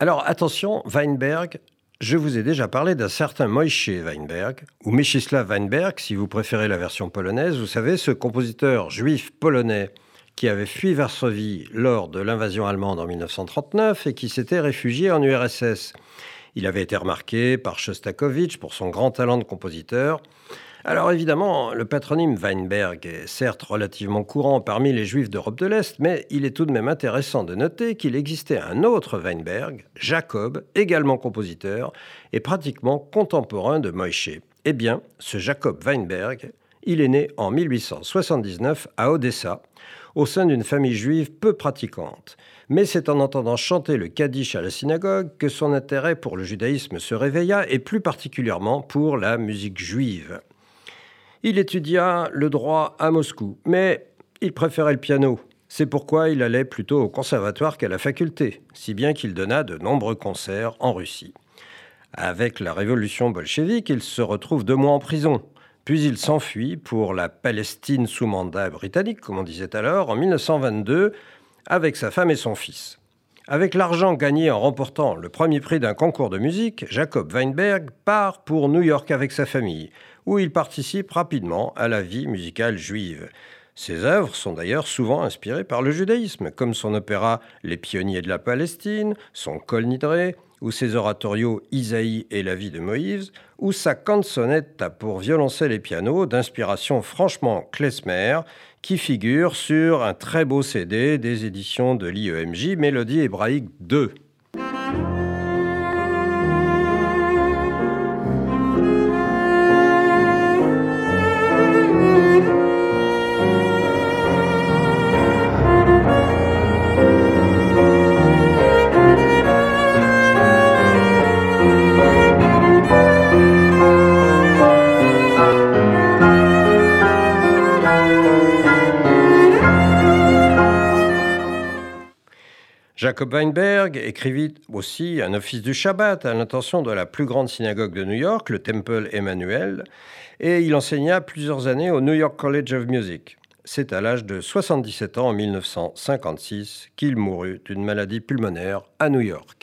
Alors attention, Weinberg, je vous ai déjà parlé d'un certain Moïse Weinberg, ou Mieczysław Weinberg si vous préférez la version polonaise. Vous savez, ce compositeur juif polonais qui avait fui Varsovie lors de l'invasion allemande en 1939 et qui s'était réfugié en URSS. Il avait été remarqué par Shostakovich pour son grand talent de compositeur. Alors évidemment, le patronyme Weinberg est certes relativement courant parmi les juifs d'Europe de l'Est, mais il est tout de même intéressant de noter qu'il existait un autre Weinberg, Jacob, également compositeur, et pratiquement contemporain de Moïse. Eh bien, ce Jacob Weinberg, il est né en 1879 à Odessa, au sein d'une famille juive peu pratiquante. Mais c'est en entendant chanter le Kaddish à la synagogue que son intérêt pour le judaïsme se réveilla, et plus particulièrement pour la musique juive. Il étudia le droit à Moscou, mais il préférait le piano. C'est pourquoi il allait plutôt au conservatoire qu'à la faculté, si bien qu'il donna de nombreux concerts en Russie. Avec la révolution bolchevique, il se retrouve deux mois en prison. Puis il s'enfuit pour la Palestine sous mandat britannique, comme on disait alors, en 1922, avec sa femme et son fils. Avec l'argent gagné en remportant le premier prix d'un concours de musique, Jacob Weinberg part pour New York avec sa famille, où il participe rapidement à la vie musicale juive. Ses œuvres sont d'ailleurs souvent inspirées par le judaïsme, comme son opéra Les pionniers de la Palestine, son Kol Nidre, ou ses oratorios Isaïe et la vie de Moïse, ou sa canzonetta pour violoncelle et piano d'inspiration franchement klezmer, qui figure sur un très beau CD des éditions de l'IEMJ Mélodie hébraïque 2. Jacob Weinberg écrivit aussi un office du Shabbat à l'intention de la plus grande synagogue de New York, le Temple Emmanuel, et il enseigna plusieurs années au New York College of Music. C'est à l'âge de 77 ans en 1956 qu'il mourut d'une maladie pulmonaire à New York.